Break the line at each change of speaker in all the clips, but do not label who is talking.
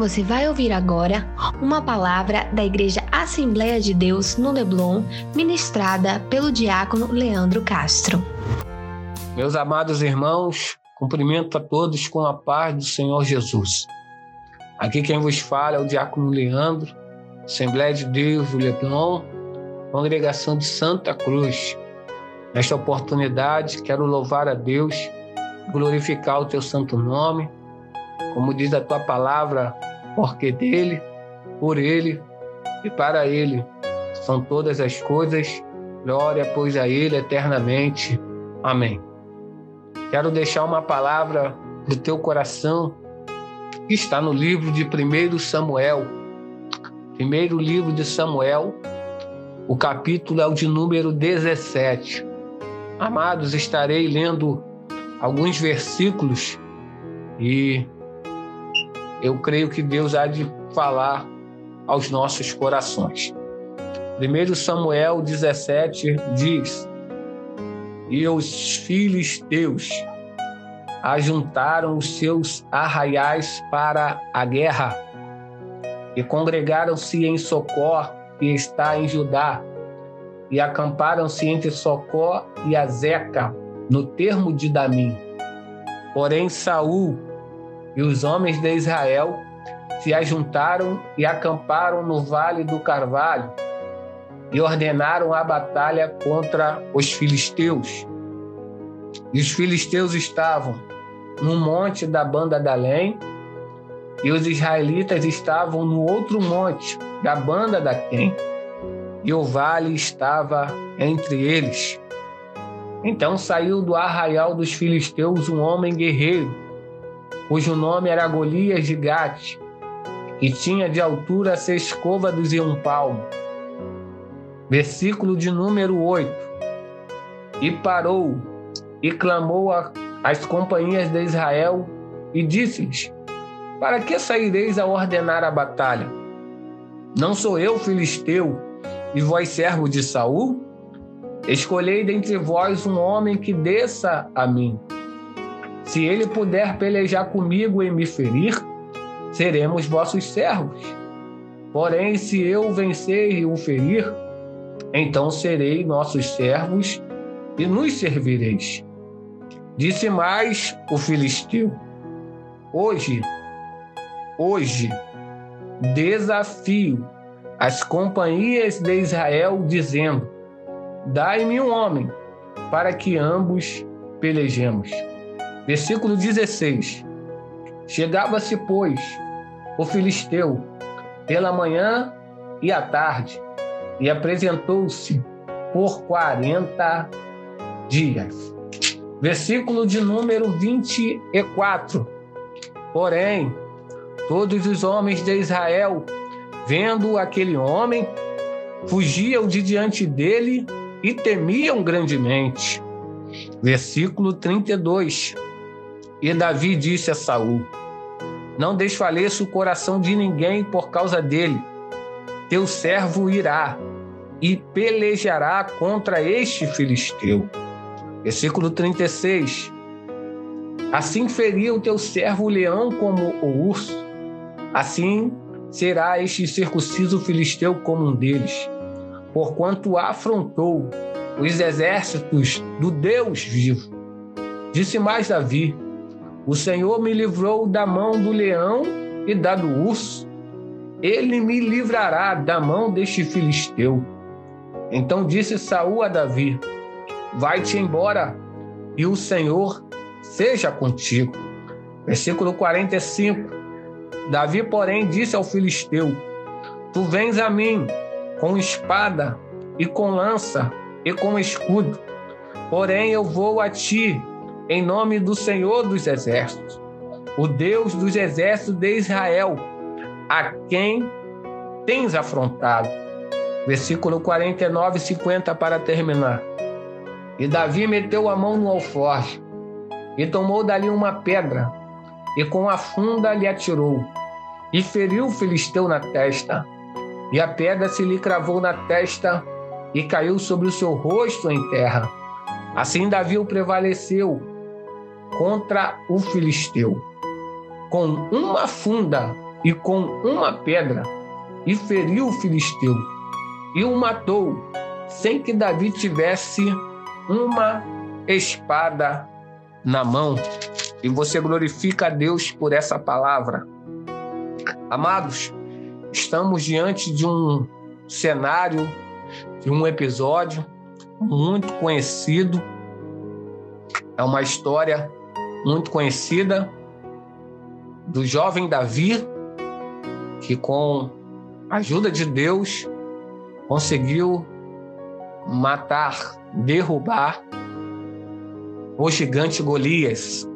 Você vai ouvir agora uma palavra da Igreja Assembleia de Deus no Leblon, ministrada pelo diácono Leandro Castro.
Meus amados irmãos, cumprimento a todos com a paz do Senhor Jesus. Aqui quem vos fala é o diácono Leandro, Assembleia de Deus do Leblon, congregação de Santa Cruz. Nesta oportunidade, quero louvar a Deus, glorificar o teu santo nome, como diz a tua palavra, porque dele, por ele e para ele são todas as coisas. Glória, pois, a ele eternamente. Amém. Quero deixar uma palavra do teu coração que está no livro de 1 Samuel. Primeiro livro de Samuel, o capítulo é o de número 17. Amados, estarei lendo alguns versículos e eu creio que Deus há de falar aos nossos corações. 1 Samuel 17 diz: E os filhos teus ajuntaram os seus arraiais para a guerra e congregaram-se em Socó, que está em Judá, e acamparam-se entre Socó e Azeca, no termo de Damim. Porém, Saul e os homens de Israel se ajuntaram e acamparam no vale do Carvalho e ordenaram a batalha contra os filisteus. E os filisteus estavam no monte da banda da Além, e os israelitas estavam no outro monte da banda da Quem, e o vale estava entre eles. Então saiu do arraial dos filisteus um homem guerreiro, cujo nome era Golias de Gate, e tinha de altura seis côvados e um palmo. Versículo de número 8. E parou e clamou às companhias de Israel e disse-lhes: Para que saireis a ordenar a batalha? Não sou eu filisteu e vós servo de Saul? Escolhei dentre vós um homem que desça a mim. Se ele puder pelejar comigo e me ferir, seremos vossos servos. Porém, se eu vencer e o ferir, então serei nossos servos e nos servireis. Disse mais o filisteu: Hoje, hoje, desafio as companhias de Israel, dizendo: Dai-me um homem, para que ambos pelejemos. Versículo 16. Chegava-se, pois, o filisteu pela manhã e à tarde, e apresentou-se por quarenta dias. Versículo de número 24. Porém, todos os homens de Israel, vendo aquele homem, fugiam de diante dele e temiam grandemente. Versículo 32. E Davi disse a Saul: Não desfaleça o coração de ninguém por causa dele. Teu servo irá e pelejará contra este filisteu. Versículo 36. Assim feria o teu servo o leão como o urso, assim será este circunciso filisteu como um deles porquanto afrontou os exércitos do Deus vivo. Disse mais Davi: O Senhor me livrou da mão do leão e da do urso. Ele me livrará da mão deste filisteu. Então disse Saul a Davi: Vai-te embora, e o Senhor seja contigo. Versículo 45. Davi, porém, disse ao filisteu: Tu vens a mim com espada e com lança e com escudo. Porém, eu vou a ti em nome do Senhor dos Exércitos, o Deus dos exércitos de Israel, a quem tens afrontado. Versículo 49 e 50 para terminar. E Davi meteu a mão no alforje e tomou dali uma pedra e com a funda lhe atirou e feriu o filisteu na testa e a pedra se lhe cravou na testa e caiu sobre o seu rosto em terra. Assim Davi prevaleceu contra o filisteu. Com uma funda e com uma pedra e feriu o filisteu e o matou, sem que Davi tivesse uma espada na mão. E você glorifica a Deus por essa palavra. Amados, estamos diante de um cenário, de um episódio muito conhecido. É uma história muito conhecida do jovem Davi, que com a ajuda de Deus conseguiu matar, derrubar o gigante Golias.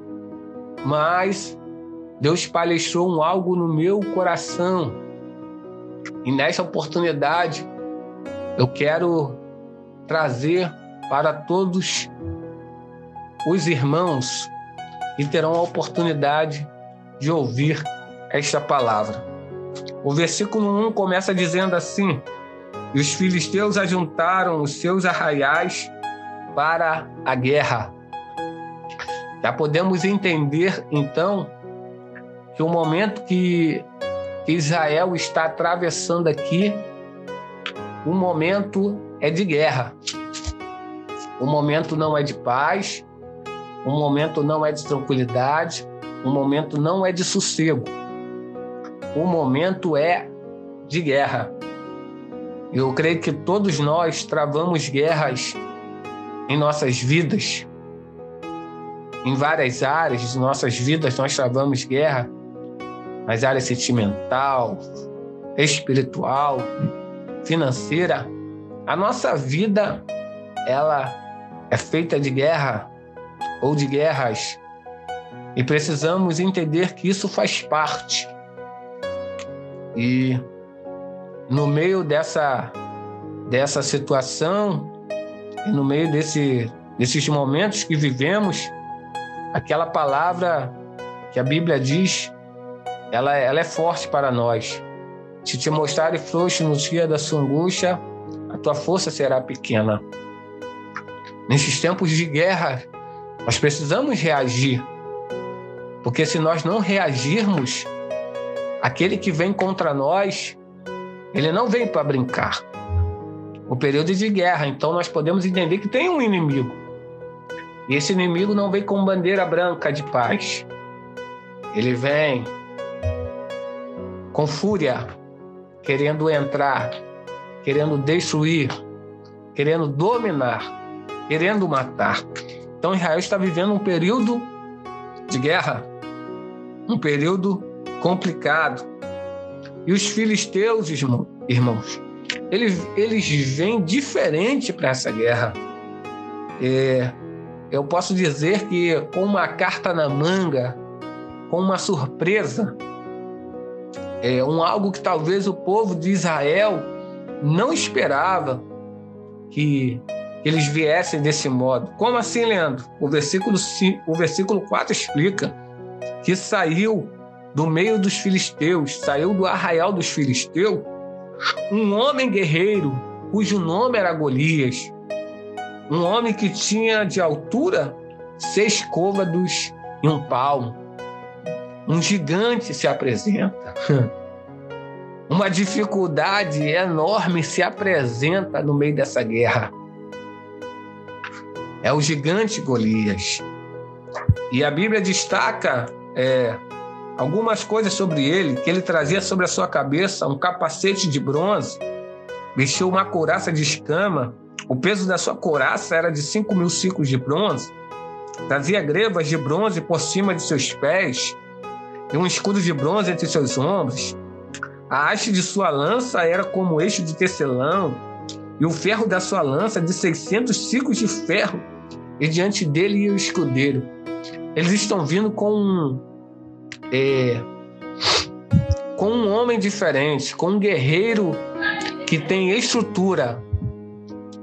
Mas Deus palestrou um algo no meu coração. E nessa oportunidade eu quero trazer para todos os irmãos que terão a oportunidade de ouvir esta palavra. O versículo 1 começa dizendo assim: E os filisteus ajuntaram os seus arraiais para a guerra. Já podemos entender, então, que o momento que Israel está atravessando aqui, o momento é de guerra. O momento não é de paz, o momento não é de tranquilidade, o momento não é de sossego. O momento é de guerra. Eu creio que todos nós travamos guerras em nossas vidas. Em várias áreas de nossas vidas nós travamos guerra, nas áreas sentimental, espiritual, financeira. A nossa vida ela é feita de guerra ou de guerras e precisamos entender que isso faz parte. E no meio dessa, dessa situação, e no meio desse, desses momentos que vivemos, aquela palavra que a Bíblia diz, ela, ela é forte para nós. Se te mostrarem frouxo no dia da sua angústia, a tua força será pequena. Nesses tempos de guerra, nós precisamos reagir porque se nós não reagirmos, aquele que vem contra nós, ele não vem para brincar. O período de guerra, então nós podemos entender que tem um inimigo. E esse inimigo não vem com bandeira branca de paz. Ele vem com fúria, querendo entrar, querendo destruir, querendo dominar, querendo matar. Então Israel está vivendo um período de guerra um período complicado. E os filisteus, irmãos, eles, eles vêm diferente para essa guerra. É, eu posso dizer que com uma carta na manga, com uma surpresa, é um algo que talvez o povo de Israel não esperava que eles viessem desse modo. Como assim, Leandro? O versículo, o versículo 4 explica que saiu do meio dos filisteus, saiu do arraial dos filisteus, um homem guerreiro cujo nome era Golias, um homem que tinha de altura seis côvados e um palmo. Um gigante se apresenta. Uma dificuldade enorme se apresenta no meio dessa guerra. É o gigante Golias. E a Bíblia destaca é, algumas coisas sobre ele, que ele trazia sobre a sua cabeça um capacete de bronze, vestiu uma couraça de escama, o peso da sua couraça era de 5 mil ciclos de bronze, trazia grevas de bronze por cima de seus pés e um escudo de bronze entre seus ombros. A haste de sua lança era como eixo de tecelão, e o ferro da sua lança de 600 ciclos de ferro, e diante dele ia o escudeiro. Eles estão vindo com um, é, com um homem diferente, com um guerreiro que tem estrutura,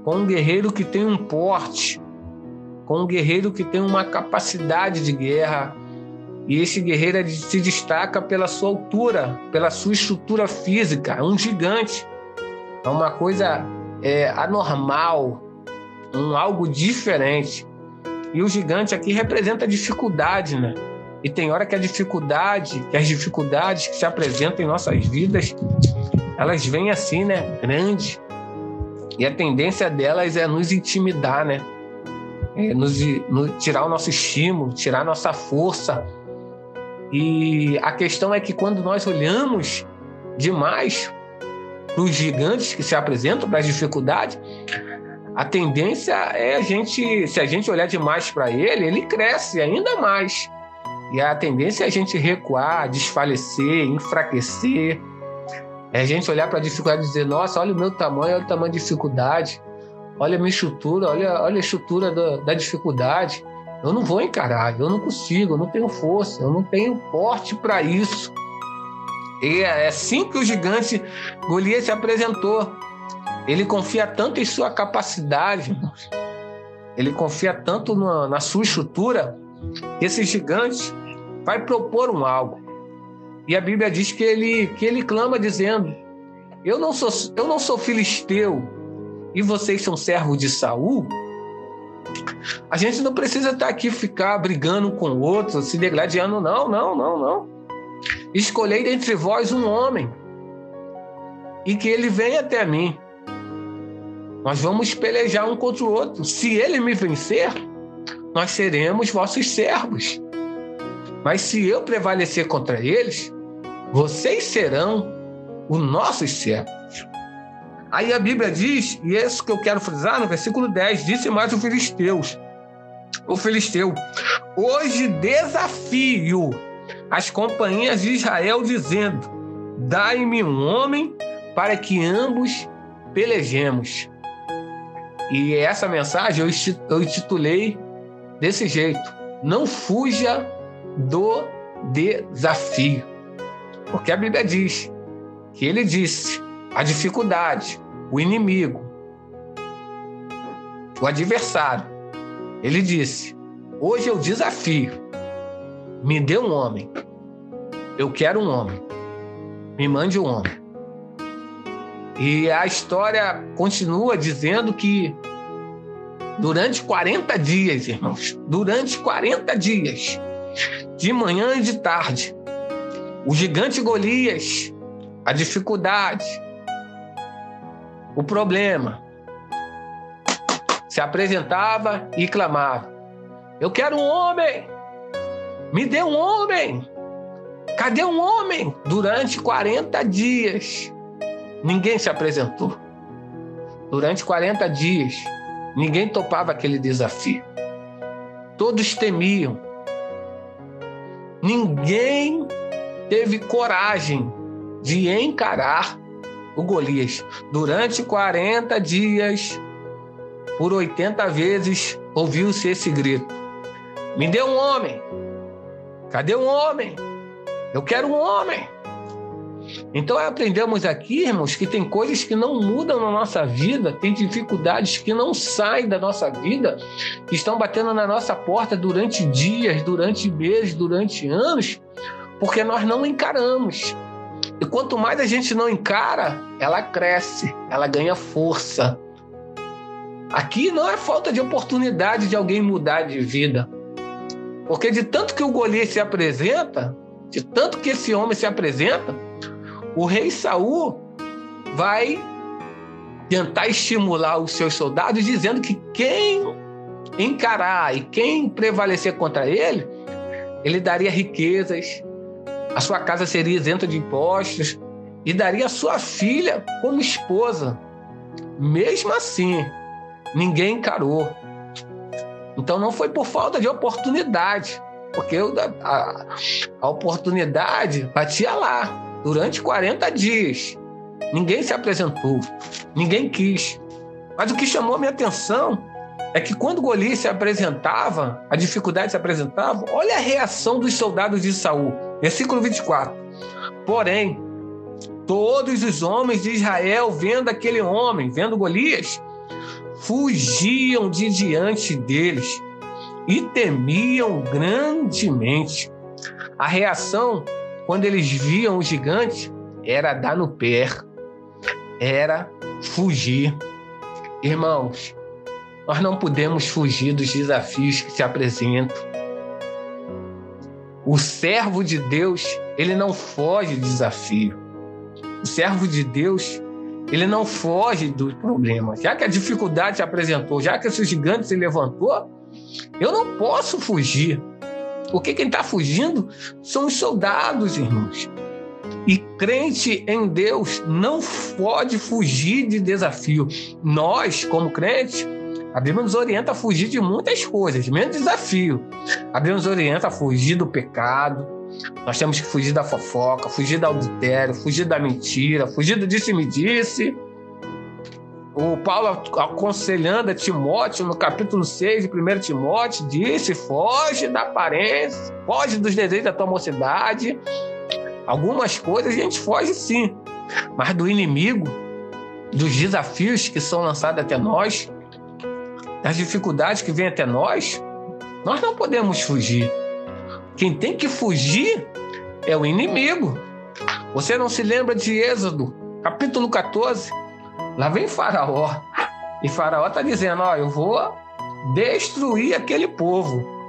com um guerreiro que tem um porte, com um guerreiro que tem uma capacidade de guerra. E esse guerreiro se destaca pela sua altura, pela sua estrutura física, é um gigante. É uma coisa é, anormal, um algo diferente. E o gigante aqui representa dificuldade, né? E tem hora que a dificuldade, que as dificuldades que se apresentam em nossas vidas, elas vêm assim, né? Grande. E a tendência delas é nos intimidar, né? É nos, nos, tirar o nosso estímulo, tirar a nossa força. E a questão é que quando nós olhamos demais para os gigantes que se apresentam, para as dificuldades, a tendência é a gente, se a gente olhar demais para ele, ele cresce ainda mais. E a tendência é a gente recuar, desfalecer, enfraquecer. É a gente olhar para a dificuldade e dizer: nossa, olha o meu tamanho, olha o tamanho da dificuldade, olha a minha estrutura, olha, olha a estrutura da, da dificuldade. Eu não vou encarar, eu não consigo, eu não tenho força, eu não tenho porte para isso. E é assim que o gigante Golias se apresentou. Ele confia tanto em sua capacidade, ele confia tanto na, na sua estrutura, que esse gigante vai propor um algo. E a Bíblia diz que ele, que ele clama dizendo: Eu não sou, eu não sou filisteu e vocês são servos de Saul. A gente não precisa estar aqui ficar brigando com o outro, se degladiando, não, não, não, não. Escolhei dentre vós um homem e que ele venha até mim. Nós vamos pelejar um contra o outro. Se ele me vencer, nós seremos vossos servos. Mas se eu prevalecer contra eles, vocês serão os nossos servos. Aí a Bíblia diz, e é isso que eu quero frisar no versículo 10, disse mais o filisteus. O filisteu, hoje desafio as companhias de Israel dizendo: Dai-me um homem para que ambos pelejemos. E essa mensagem eu intitulei desse jeito: Não fuja do desafio. Porque a Bíblia diz que ele disse: a dificuldade, o inimigo, o adversário. Ele disse: Hoje eu desafio. Me dê um homem. Eu quero um homem. Me mande um homem. E a história continua dizendo que durante 40 dias, irmãos, durante 40 dias, de manhã e de tarde, o gigante Golias, a dificuldade, o problema, se apresentava e clamava: Eu quero um homem! Me dê um homem! Cadê um homem? Durante 40 dias, ninguém se apresentou. Durante 40 dias, ninguém topava aquele desafio. Todos temiam, Ninguém teve coragem de encarar o Golias. Durante 40 dias, por 80 vezes, ouviu-se esse grito: Me dê um homem! Cadê um homem? Eu quero um homem! Então aprendemos aqui, irmãos, que tem coisas que não mudam na nossa vida, tem dificuldades que não saem da nossa vida, que estão batendo na nossa porta durante dias, durante meses, durante anos, porque nós não encaramos. E quanto mais a gente não encara, ela cresce, ela ganha força. Aqui não é falta de oportunidade de alguém mudar de vida. Porque de tanto que o Golias se apresenta, de tanto que esse homem se apresenta, o rei Saul vai tentar estimular os seus soldados, dizendo que quem encarar e quem prevalecer contra ele, ele daria riquezas, a sua casa seria isenta de impostos e daria a sua filha como esposa. Mesmo assim, ninguém encarou. Então não foi por falta de oportunidade, porque a, a oportunidade batia lá durante 40 dias. Ninguém se apresentou, ninguém quis. Mas o que chamou a minha atenção é que quando Golias se apresentava, a dificuldade se apresentava, olha a reação dos soldados de Saul. Versículo 24. Porém, todos os homens de Israel, vendo aquele homem, vendo Golias, fugiam de diante deles e temiam grandemente. A reação quando eles viam o gigante, era dar no pé, era fugir. Irmãos, nós não podemos fugir dos desafios que se apresentam. O servo de Deus, ele não foge de desafio. O servo de Deus, ele não foge do problema. Já que a dificuldade se apresentou, já que esse gigante se levantou, eu não posso fugir. Porque quem está fugindo são os soldados, irmãos. E crente em Deus não pode fugir de desafio. Nós, como crentes, a Bíblia nos orienta a fugir de muitas coisas, menos desafio. A Bíblia nos orienta a fugir do pecado. Nós temos que fugir da fofoca, fugir do adultério, fugir da mentira, fugir do disse-me-disse. O Paulo aconselhando a Timóteo no capítulo 6 de 1 Timóteo disse: foge da aparência, foge dos desejos da tua mocidade. Algumas coisas a gente foge sim, mas do inimigo, dos desafios que são lançados até nós, das dificuldades que vêm até nós, nós não podemos fugir. Quem tem que fugir é o inimigo. Você não se lembra de Êxodo, capítulo 14? Lá vem Faraó. E Faraó está dizendo: Ó, eu vou destruir aquele povo.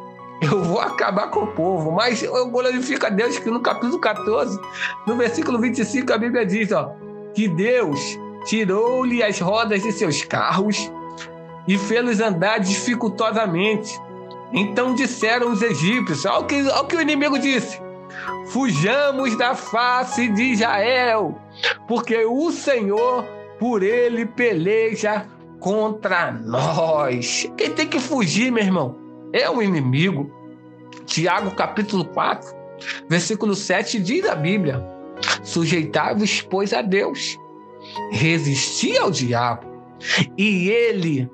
Eu vou acabar com o povo. Mas eu glorifico a Deus que no capítulo 14, no versículo 25, a Bíblia diz: ó, que Deus tirou-lhe as rodas de seus carros e fê-los andar dificultosamente. Então disseram os egípcios: olha o que, olha o, que o inimigo disse. Fujamos da face de Israel, porque o Senhor por ele peleja contra nós. Quem tem que fugir, meu irmão, é o inimigo. Tiago capítulo 4, versículo 7 diz a Bíblia: Sujeitai-vos, pois, a Deus, resisti ao diabo, e ele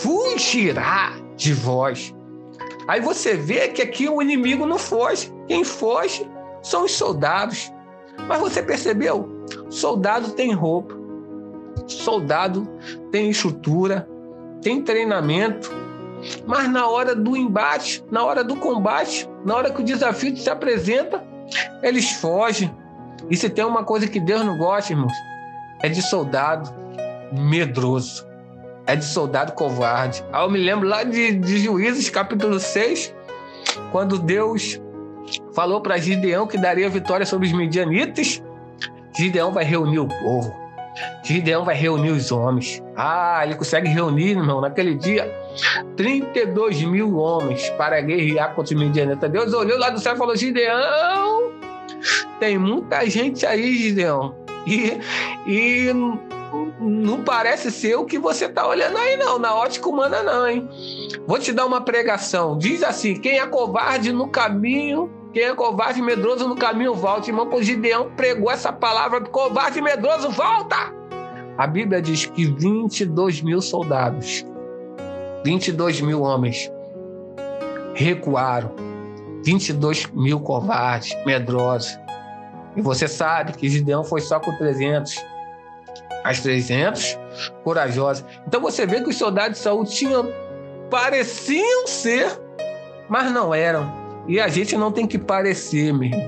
fugirá de vós. Aí você vê que aqui o inimigo não foge. Quem foge são os soldados. Mas você percebeu? Soldado tem roupa, soldado tem estrutura, tem treinamento. Mas na hora do embate, na hora do combate, na hora que o desafio se apresenta, eles fogem. E se tem uma coisa que Deus não gosta, irmãos, é de soldado medroso é de soldado covarde. Aí eu me lembro lá de, de Juízes, capítulo 6, quando Deus falou para Gideão que daria vitória sobre os midianitas. Gideão vai reunir o povo. Gideão vai reunir os homens. Ah, ele consegue reunir, irmão, naquele dia, 32 mil homens para guerrear contra os midianitas. Deus olhou lá do céu e falou: Gideão, tem muita gente aí, Gideão. E, e não parece ser o que você está olhando aí, não. Na ótica humana, não, hein? Vou te dar uma pregação. Diz assim: quem é covarde no caminho, é covarde medroso no caminho, volta. Irmão, o Gideão pregou essa palavra: covarde medroso, volta! A Bíblia diz que 22 mil soldados, 22 mil homens recuaram. 22 mil covardes, medrosos. E você sabe que Gideão foi só com 300 as 300 corajosas. Então você vê que os soldados de Saul tinham pareciam ser, mas não eram. E a gente não tem que parecer, mesmo.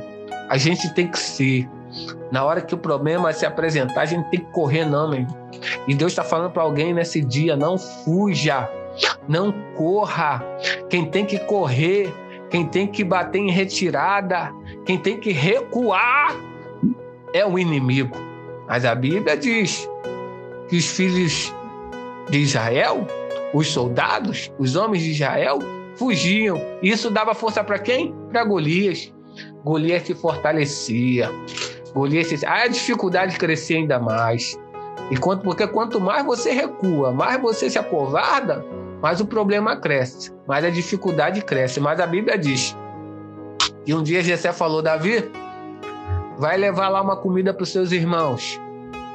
A gente tem que ser. Na hora que o problema se apresentar, a gente tem que correr, não, meu E Deus está falando para alguém nesse dia: não fuja, não corra. Quem tem que correr, quem tem que bater em retirada, quem tem que recuar é o inimigo. Mas a Bíblia diz que os filhos de Israel, os soldados, os homens de Israel, fugiam. Isso dava força para quem? Para Golias. Golias se fortalecia. Golias se... A dificuldade crescia ainda mais. E quanto, porque quanto mais você recua, mais você se acovarda, mais o problema cresce, mais a dificuldade cresce. Mas a Bíblia diz que um dia Jessé falou, Davi, vai levar lá uma comida para os seus irmãos.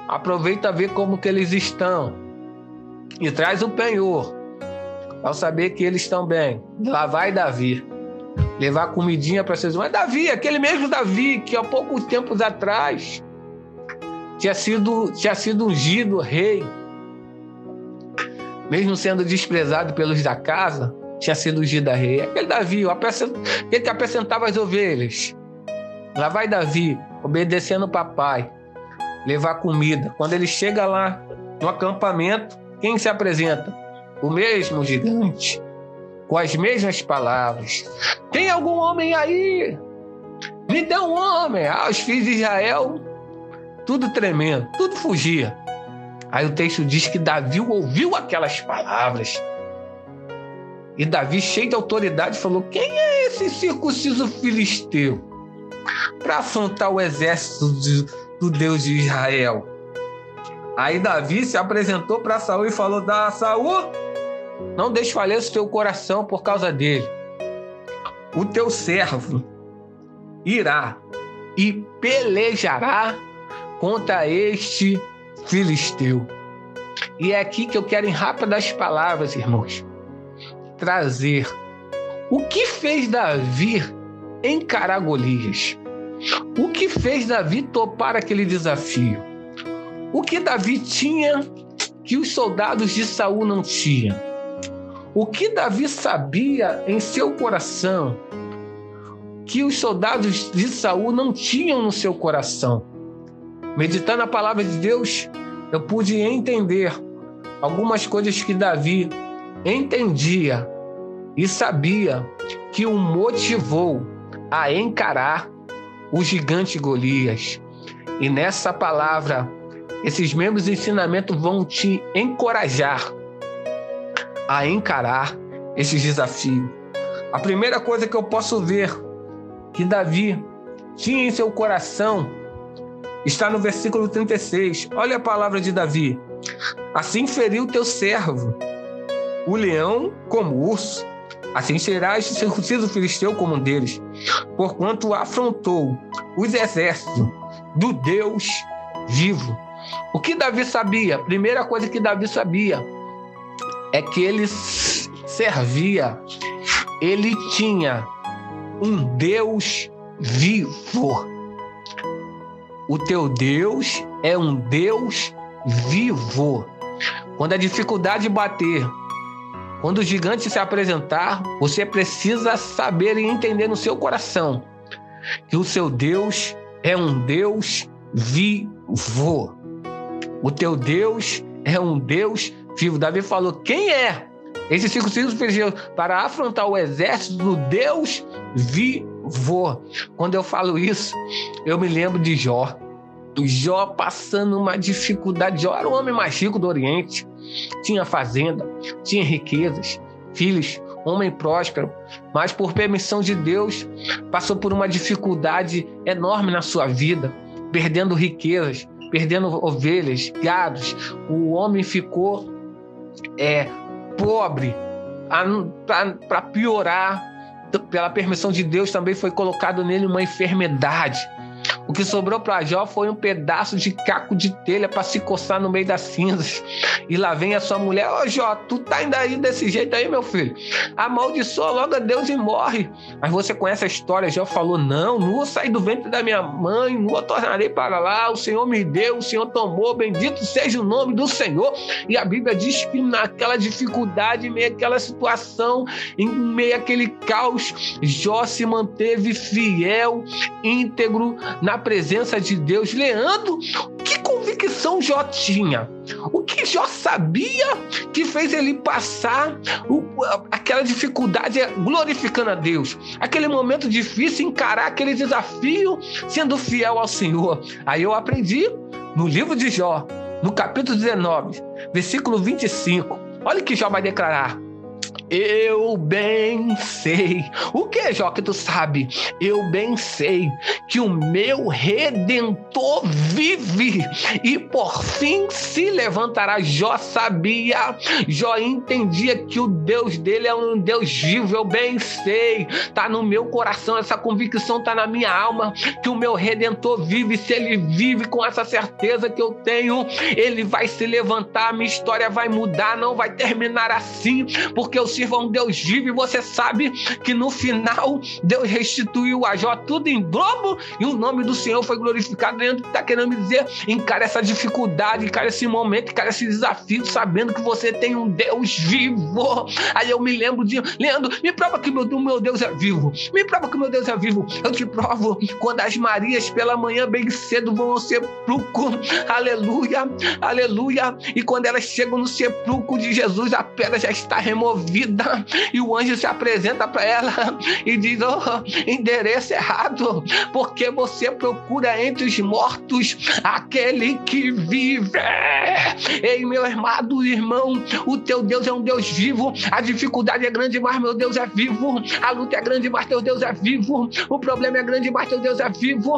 Aproveita ver como que eles estão e traz o penhor ao saber que eles estão bem. Lá vai Davi levar comidinha para seus irmãos. Davi, aquele mesmo Davi que há poucos tempos atrás tinha sido, tinha sido ungido rei, mesmo sendo desprezado pelos da casa, tinha sido ungido rei. Aquele Davi, aquele que apresentava as ovelhas. Lá vai Davi, obedecendo o papai, levar comida. Quando ele chega lá no acampamento, quem se apresenta? O mesmo gigante. com as mesmas palavras: Tem algum homem aí? Me dê um homem. Ah, os filhos de Israel, tudo tremendo, tudo fugia. Aí o texto diz que Davi ouviu aquelas palavras. E Davi, cheio de autoridade, falou: Quem é esse circunciso filisteu para afrontar o exército de, do Deus de Israel? Aí Davi se apresentou para Saul e falou: "Da Saul, não desfaleça o teu coração por causa dele. O teu servo irá e pelejará contra este filisteu." E é aqui que eu quero, em rápidas palavras, irmãos, trazer o que fez Davi encarar Golias. O que fez Davi topar aquele desafio? O que Davi tinha que os soldados de Saul não tinham? O que Davi sabia em seu coração que os soldados de Saul não tinham no seu coração? Meditando a palavra de Deus, eu pude entender algumas coisas que Davi entendia e sabia que o motivou a encarar o gigante Golias. E nessa palavra esses mesmos ensinamentos vão te encorajar a encarar esses desafios. A primeira coisa que eu posso ver que Davi tinha em seu coração está no versículo 36. Olha a palavra de Davi. Assim feriu teu servo, o leão como o urso, assim serás circunciso filisteu como um deles, porquanto afrontou os exércitos do Deus vivo. O que Davi sabia? Primeira coisa que Davi sabia é que ele servia, ele tinha um Deus vivo. O teu Deus é um Deus vivo. Quando a dificuldade bater, quando o gigante se apresentar, você precisa saber e entender no seu coração que o seu Deus é um Deus vivo. O teu Deus é um Deus vivo. Davi falou: quem é? Esse circunciso pediu para afrontar o exército do Deus vivo. Quando eu falo isso, eu me lembro de Jó. Jó passando uma dificuldade. Jó era o homem mais rico do Oriente. Tinha fazenda, tinha riquezas, filhos, homem próspero, mas por permissão de Deus, passou por uma dificuldade enorme na sua vida, perdendo riquezas, perdendo ovelhas, gados. O homem ficou é, pobre. Para piorar, pela permissão de Deus, também foi colocado nele uma enfermidade. O que sobrou para Jó foi um pedaço de caco de telha para se coçar no meio das cinzas. E lá vem a sua mulher: Ô oh, Jó, tu tá ainda aí desse jeito aí, meu filho? Amaldiçoa logo a Deus e morre. Mas você conhece a história: Jó falou: Não, nua saí do ventre da minha mãe, nua tornarei para lá. O Senhor me deu, o Senhor tomou. Bendito seja o nome do Senhor. E a Bíblia diz que naquela dificuldade, em meio àquela situação, em meio àquele caos, Jó se manteve fiel, íntegro na na presença de Deus. Leandro, que convicção Jó tinha? O que Jó sabia que fez ele passar aquela dificuldade glorificando a Deus? Aquele momento difícil, encarar aquele desafio sendo fiel ao Senhor. Aí eu aprendi no livro de Jó, no capítulo 19, versículo 25. Olha o que Jó vai declarar. Eu bem sei. O que, Jó, que tu sabe? Eu bem sei que o meu redentor vive e por fim se levantará. Jó sabia, Jó entendia que o Deus dele é um Deus vivo. Eu bem sei. Tá no meu coração, essa convicção tá na minha alma que o meu redentor vive. Se ele vive com essa certeza que eu tenho, ele vai se levantar, minha história vai mudar, não vai terminar assim, porque eu sirva um Deus vivo e você sabe que no final Deus restituiu a Jó tudo em dobro e o nome do Senhor foi glorificado. Leandro está querendo me dizer, encara essa dificuldade, encara esse momento, encara esse desafio, sabendo que você tem um Deus vivo. Aí eu me lembro de, Leandro, me prova que o meu Deus é vivo. Me prova que o meu Deus é vivo. Eu te provo quando as Marias pela manhã bem cedo vão ao sepulcro. Aleluia, aleluia. E quando elas chegam no sepulcro de Jesus, a pedra já está removida E o anjo se apresenta para ela e diz: oh, endereço errado, porque você procura entre os mortos aquele que vive. Ei, meu amado irmão, o teu Deus é um Deus vivo. A dificuldade é grande, mas meu Deus é vivo. A luta é grande, mas teu Deus é vivo. O problema é grande, mas teu Deus é vivo.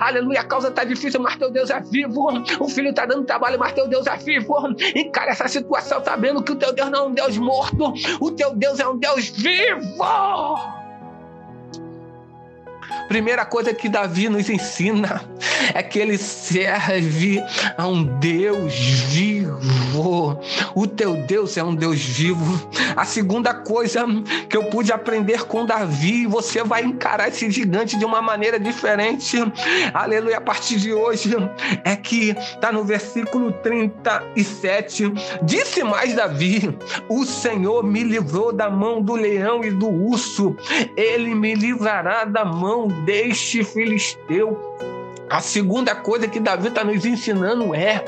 Aleluia, a causa está difícil, mas teu Deus é vivo. O filho está dando trabalho, mas teu Deus é vivo. Encara essa situação sabendo que o teu Deus não é um Deus morto, o teu Deus é um Deus vivo. Primeira coisa que Davi nos ensina é que ele serve a um Deus vivo. O teu Deus é um Deus vivo. A segunda coisa que eu pude aprender com Davi, você vai encarar esse gigante de uma maneira diferente. Aleluia, a partir de hoje é que está no versículo 37. Disse mais Davi: O Senhor me livrou da mão do leão e do urso. Ele me livrará da mão deste filisteu. A segunda coisa que Davi está nos ensinando é,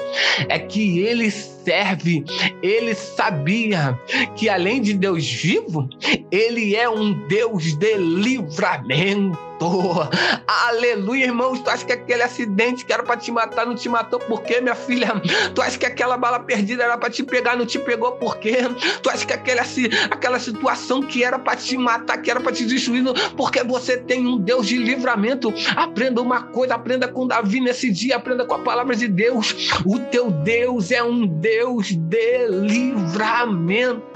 é que ele serve, ele sabia que além de Deus vivo, ele é um Deus de livramento. Aleluia, irmãos. Tu acha que aquele acidente que era para te matar não te matou por quê, minha filha? Tu acha que aquela bala perdida era para te pegar não te pegou por quê? Tu acha que aquela, aquela situação que era para te matar, que era para te destruir, porque você tem um Deus de livramento. Aprenda uma coisa, aprenda com Davi nesse dia, aprenda com a palavra de Deus. O teu Deus é um Deus de livramento.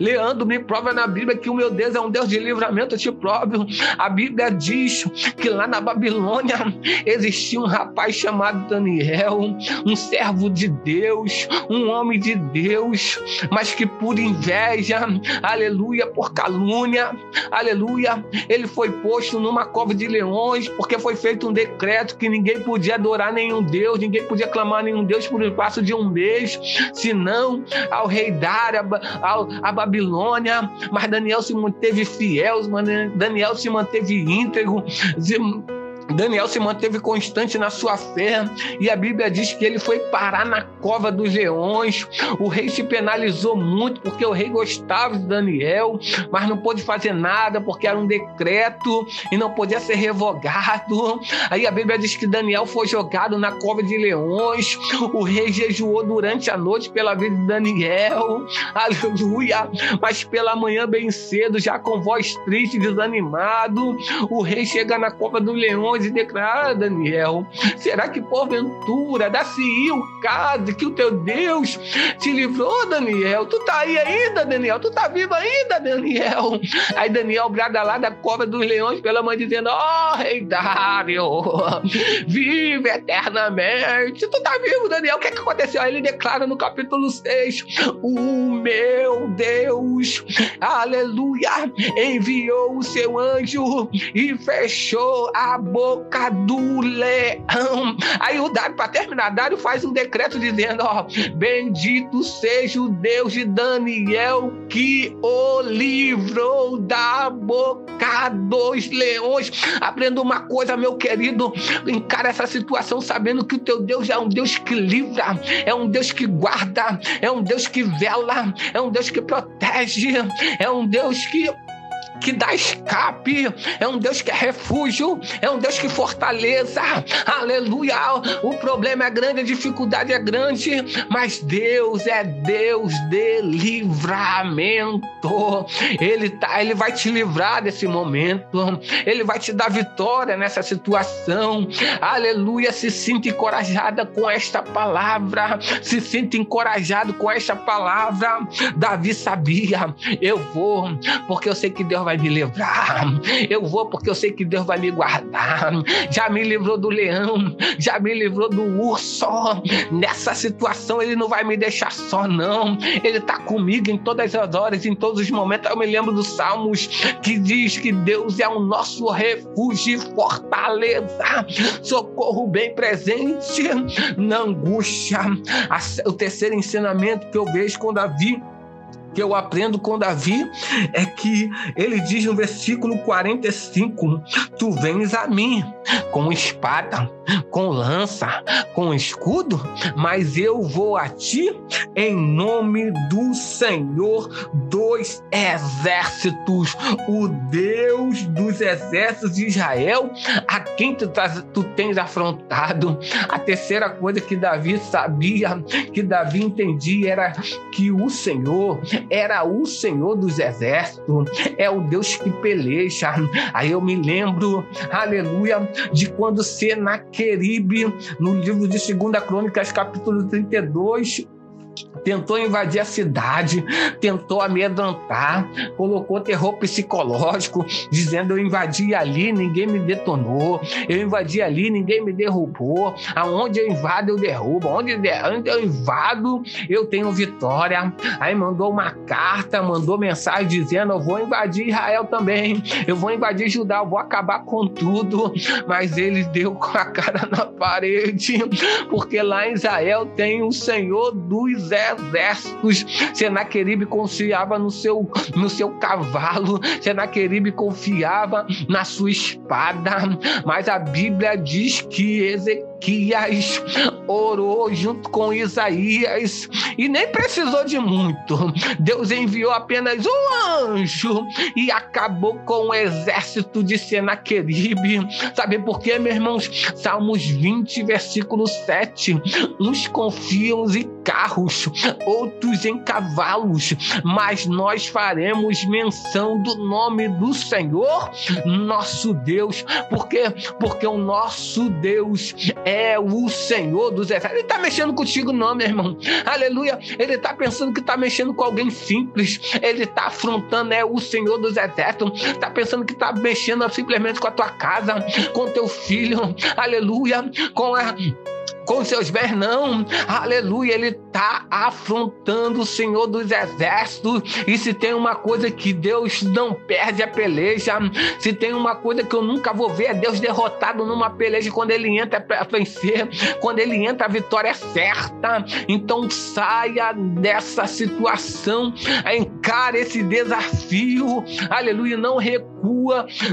Leandro me prova na Bíblia que o meu Deus é um Deus de livramento. Eu te provo. A Bíblia Bíblia diz que lá na Babilônia existia um rapaz chamado Daniel, um servo de Deus, um homem de Deus, mas que por inveja, aleluia, por calúnia, aleluia, ele foi posto numa cova de leões, porque foi feito um decreto que ninguém podia adorar nenhum Deus, ninguém podia clamar nenhum Deus por um espaço de um mês, senão ao rei Dária, ao, a Babilônia. Mas Daniel se manteve fiel, Daniel se manteve íntegro, Daniel se manteve constante na sua fé e a Bíblia diz que ele foi parar na cova dos leões. O rei se penalizou muito porque o rei gostava de Daniel, mas não pôde fazer nada porque era um decreto e não podia ser revogado. Aí a Bíblia diz que Daniel foi jogado na cova de leões. O rei jejuou durante a noite pela vida de Daniel. Aleluia! Mas pela manhã bem cedo, já com voz triste, desanimado, o rei chega na cova dos leões e declara: Daniel, será que porventura dá-se o caso que o teu Deus te livrou, Daniel? Tu tá aí ainda, Daniel? Tu tá vivo ainda, Daniel? Aí Daniel brada lá da cova dos leões pela mãe, dizendo: Ó, oh, rei Dário, vive eternamente. Tu tá vivo, Daniel? O que, é que aconteceu? Aí ele declara no capítulo 6: O meu Deus, aleluia, enviou o seu anjo e fechou a boca boca do leão. Aí o Dário, para terminar, Dário faz um decreto dizendo: ó, bendito seja o Deus de Daniel que o livrou da boca dos leões. Aprenda uma coisa, meu querido, encara essa situação sabendo que o teu Deus é um Deus que livra, é um Deus que guarda, é um Deus que vela, é um Deus que protege, é um Deus que que dá escape, é um Deus que é refúgio, é um Deus que fortaleza. Aleluia! O problema é grande, a dificuldade é grande, mas Deus é Deus de livramento. Ele tá, ele vai te livrar desse momento. Ele vai te dar vitória nessa situação. Aleluia! Se sinta encorajada com esta palavra. Se sinta encorajado com esta palavra. Davi sabia, eu vou, porque eu sei que Deus vai me livrar. Eu vou porque eu sei que Deus vai me guardar. Já me livrou do leão, já me livrou do urso. Nessa situação ele não vai me deixar só, não. Ele está comigo em todas as horas, em todos os momentos. Eu me lembro dos Salmos que diz que Deus é o nosso refúgio e fortaleza, socorro bem presente na angústia. O terceiro ensinamento que eu vejo com Davi que eu aprendo com Davi é que ele diz no versículo 45: Tu vens a mim com espada, com lança, com escudo, mas eu vou a ti em nome do Senhor dos exércitos, o Deus dos exércitos de Israel, a quem tu, tu tens afrontado. A terceira coisa que Davi sabia, que Davi entendia, era que o Senhor era o Senhor dos exércitos, é o Deus que peleja. Aí eu me lembro, aleluia, de quando Senaqueribe, no livro de 2 Crônicas, capítulo 32, tentou invadir a cidade, tentou amedrontar, colocou terror psicológico, dizendo eu invadi ali, ninguém me detonou, eu invadi ali, ninguém me derrubou, aonde eu invado eu derrubo, onde, eu invado eu tenho vitória. Aí mandou uma carta, mandou mensagem dizendo eu vou invadir Israel também, eu vou invadir Judá, eu vou acabar com tudo, mas ele deu com a cara na parede, porque lá em Israel tem o Senhor dos exércitos. Senaqueribe confiava no seu, no seu cavalo, Senaqueribe confiava na sua espada, mas a Bíblia diz que Ezequiel Malaquias orou junto com Isaías e nem precisou de muito. Deus enviou apenas um anjo e acabou com o exército de Senaqueribe. Sabe por quê, meus irmãos? Salmos 20, versículo 7. Uns confiam em carros, outros em cavalos, mas nós faremos menção do nome do Senhor, nosso Deus. Por quê? Porque o nosso Deus é o Senhor dos exércitos. Ele está mexendo contigo, não, meu irmão. Aleluia. Ele está pensando que está mexendo com alguém simples. Ele está afrontando é o Senhor dos exércitos. Está pensando que está mexendo simplesmente com a tua casa, com teu filho. Aleluia. Com a com seus pés, não. Aleluia, ele está afrontando o Senhor dos Exércitos. E se tem uma coisa que Deus não perde a peleja, se tem uma coisa que eu nunca vou ver, é Deus derrotado numa peleja quando ele entra para vencer, quando ele entra, a vitória é certa. Então saia dessa situação, encare esse desafio. Aleluia, não recua,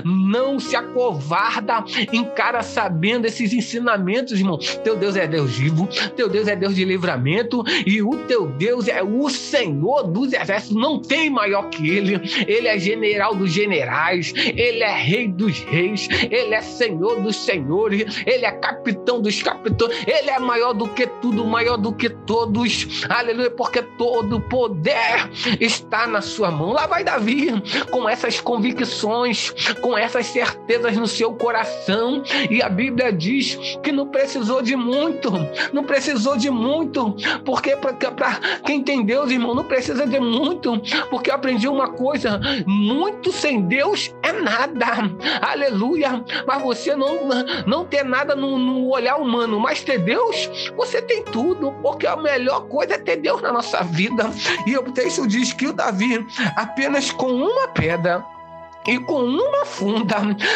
não se acovarda, encara sabendo esses ensinamentos, irmão. Teu Deus é é Deus vivo, teu Deus é Deus de livramento e o teu Deus é o Senhor dos exércitos, não tem maior que ele. Ele é general dos generais, ele é rei dos reis, ele é senhor dos senhores, ele é capitão dos capitães, ele é maior do que tudo, maior do que todos. Aleluia, porque todo poder está na sua mão. Lá vai Davi com essas convicções, com essas certezas no seu coração, e a Bíblia diz que não precisou de muito não precisou de muito, porque para quem tem Deus, irmão, não precisa de muito, porque eu aprendi uma coisa: muito sem Deus é nada, aleluia. Mas você não, não ter nada no, no olhar humano, mas ter Deus, você tem tudo, porque a melhor coisa é ter Deus na nossa vida. E o texto diz que o Davi, apenas com uma pedra, e com uma funda,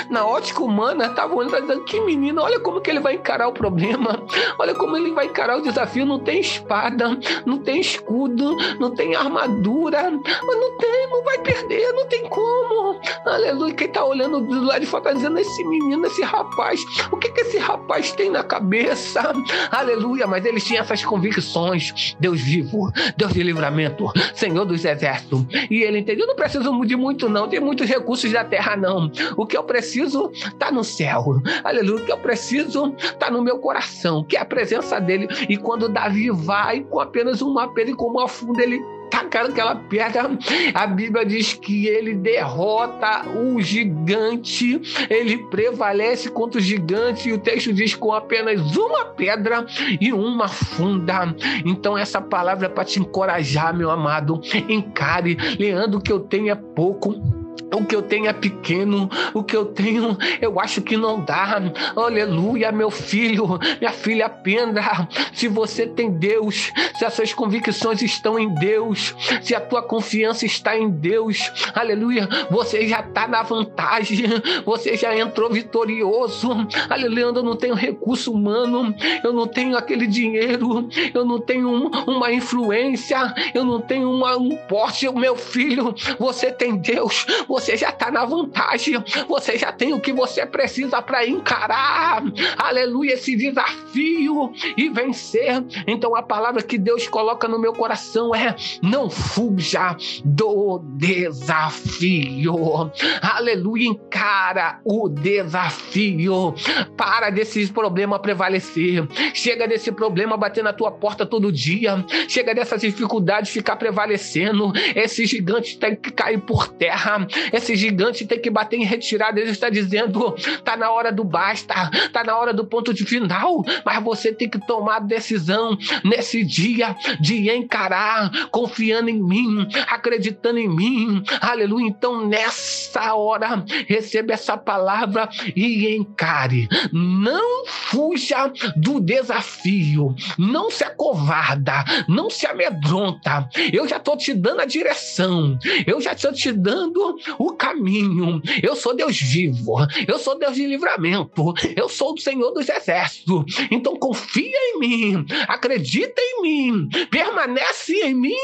na ótica humana, estava olhando dizendo, que menino, olha como que ele vai encarar o problema, olha como ele vai encarar o desafio, não tem espada, não tem escudo, não tem armadura, mas não tem, não vai perder, não tem como, aleluia, quem está olhando do lado de fora está dizendo, esse menino, esse rapaz, o que que esse rapaz tem na cabeça, aleluia, mas eles tinham essas convicções, Deus vivo, Deus de livramento, Senhor dos exércitos, e ele entendeu, não preciso de muito não, tem muitos recursos recursos da terra, não. O que eu preciso está no céu. Aleluia. O que eu preciso está no meu coração, que é a presença dele. E quando Davi vai com apenas uma pedra e com uma funda, ele tacaram aquela pedra. A Bíblia diz que ele derrota o gigante, ele prevalece contra o gigante, e o texto diz com apenas uma pedra e uma funda. Então, essa palavra é para te encorajar, meu amado. Encare, Leandro, que eu tenho é pouco o que eu tenho é pequeno, o que eu tenho eu acho que não dá. Aleluia, meu filho, minha filha Penda. Se você tem Deus, se as suas convicções estão em Deus, se a tua confiança está em Deus, aleluia, você já está na vantagem, você já entrou vitorioso. Aleluia, eu não tenho recurso humano, eu não tenho aquele dinheiro, eu não tenho uma influência, eu não tenho uma, um porte, meu filho, você tem Deus, você já está na vantagem, você já tem o que você precisa para encarar, aleluia, esse desafio e vencer. Então a palavra que Deus coloca no meu coração é: não fuja do desafio, aleluia, encara o desafio, para desse problema prevalecer, chega desse problema bater na tua porta todo dia, chega dessas dificuldades ficar prevalecendo, esse gigante tem que cair por terra, esse gigante tem que bater em retirada. Ele está dizendo: tá na hora do basta, tá na hora do ponto de final, mas você tem que tomar decisão nesse dia de encarar, confiando em mim, acreditando em mim. Aleluia. Então, nessa hora, receba essa palavra e encare. Não fuja do desafio, não se acovarda, não se amedronta. Eu já estou te dando a direção, eu já estou te dando o caminho. Eu sou Deus vivo, eu sou Deus de livramento, eu sou o Senhor dos exércitos. Então confia em mim, acredita em mim, permanece em mim,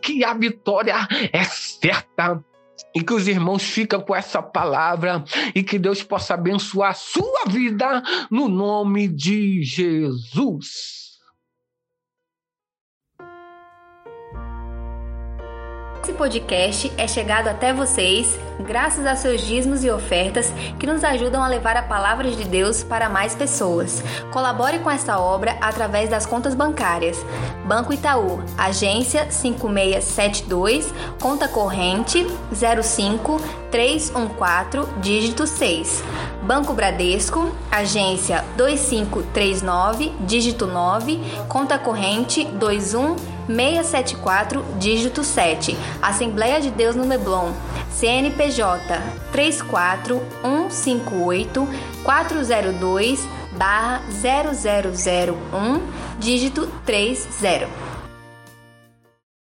que a vitória é certa e que os irmãos ficam com essa palavra e que Deus possa abençoar a sua vida no nome de Jesus.
Esse podcast é chegado até vocês graças a seus dízimos e ofertas que nos ajudam a levar a palavra de Deus para mais pessoas. Colabore com esta obra através das contas bancárias: Banco Itaú, agência 5672, conta corrente 05 314, dígito 6. Banco Bradesco, agência 2539, dígito 9, conta corrente 21 674, dígito 7. Assembleia de Deus no Leblon. CNPJ 34158 402 barra 0001, dígito 30.